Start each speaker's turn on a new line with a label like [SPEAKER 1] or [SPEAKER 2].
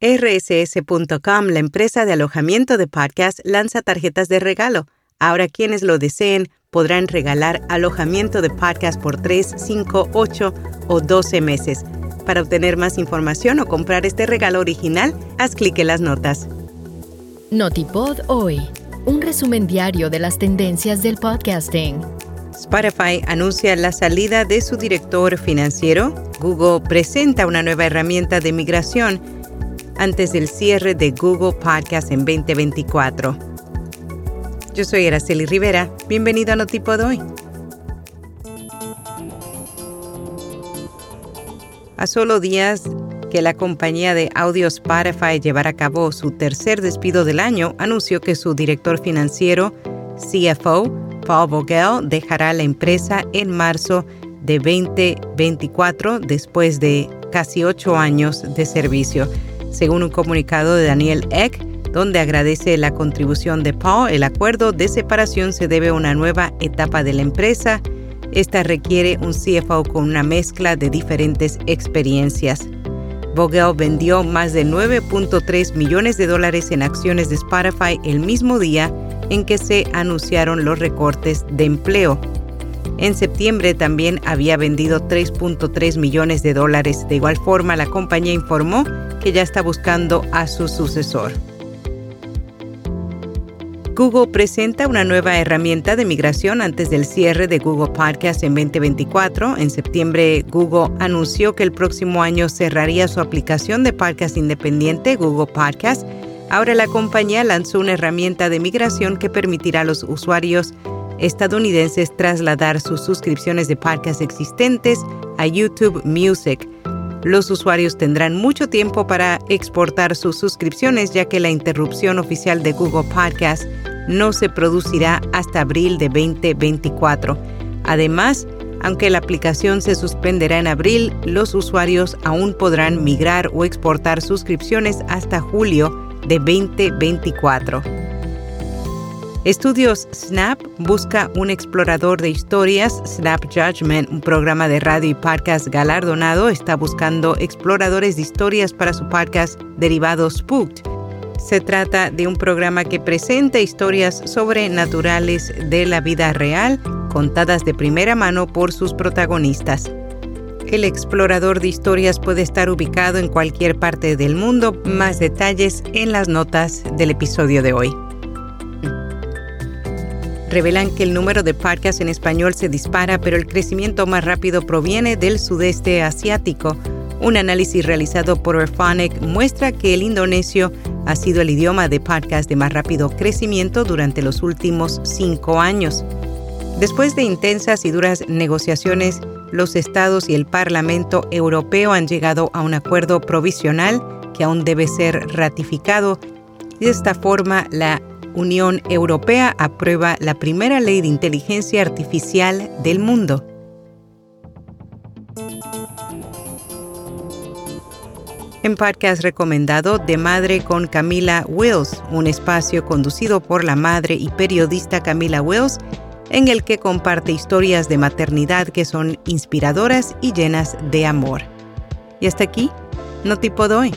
[SPEAKER 1] RSS.com, la empresa de alojamiento de podcast, lanza tarjetas de regalo. Ahora quienes lo deseen podrán regalar alojamiento de podcast por 3, 5, 8 o 12 meses. Para obtener más información o comprar este regalo original, haz clic en las notas.
[SPEAKER 2] Notipod hoy, un resumen diario de las tendencias del podcasting.
[SPEAKER 1] Spotify anuncia la salida de su director financiero. Google presenta una nueva herramienta de migración antes del cierre de Google Podcast en 2024. Yo soy Araceli Rivera. Bienvenido a Notipod hoy. A solo días que la compañía de audio Spotify llevara a cabo su tercer despido del año, anunció que su director financiero, CFO, Paul Vogel, dejará la empresa en marzo de 2024 después de casi ocho años de servicio. Según un comunicado de Daniel Eck, donde agradece la contribución de Paul, el acuerdo de separación se debe a una nueva etapa de la empresa. Esta requiere un CFO con una mezcla de diferentes experiencias. Vogel vendió más de 9.3 millones de dólares en acciones de Spotify el mismo día en que se anunciaron los recortes de empleo. En septiembre también había vendido 3.3 millones de dólares. De igual forma, la compañía informó que ya está buscando a su sucesor. Google presenta una nueva herramienta de migración antes del cierre de Google Podcast en 2024. En septiembre, Google anunció que el próximo año cerraría su aplicación de podcast independiente, Google Podcast. Ahora la compañía lanzó una herramienta de migración que permitirá a los usuarios estadounidenses trasladar sus suscripciones de podcast existentes a YouTube Music. Los usuarios tendrán mucho tiempo para exportar sus suscripciones ya que la interrupción oficial de Google Podcast no se producirá hasta abril de 2024. Además, aunque la aplicación se suspenderá en abril, los usuarios aún podrán migrar o exportar suscripciones hasta julio de 2024. Estudios Snap busca un explorador de historias. Snap Judgment, un programa de radio y podcast galardonado, está buscando exploradores de historias para su podcast derivado Spooked. Se trata de un programa que presenta historias sobrenaturales de la vida real, contadas de primera mano por sus protagonistas. El explorador de historias puede estar ubicado en cualquier parte del mundo. Más detalles en las notas del episodio de hoy revelan que el número de podcasts en español se dispara, pero el crecimiento más rápido proviene del sudeste asiático. Un análisis realizado por Orphonic muestra que el indonesio ha sido el idioma de podcast de más rápido crecimiento durante los últimos cinco años. Después de intensas y duras negociaciones, los estados y el Parlamento Europeo han llegado a un acuerdo provisional que aún debe ser ratificado. De esta forma, la Unión Europea aprueba la primera ley de inteligencia artificial del mundo. En podcast recomendado De Madre con Camila Wills, un espacio conducido por la madre y periodista Camila Wills, en el que comparte historias de maternidad que son inspiradoras y llenas de amor. Y hasta aquí, no tipo doy.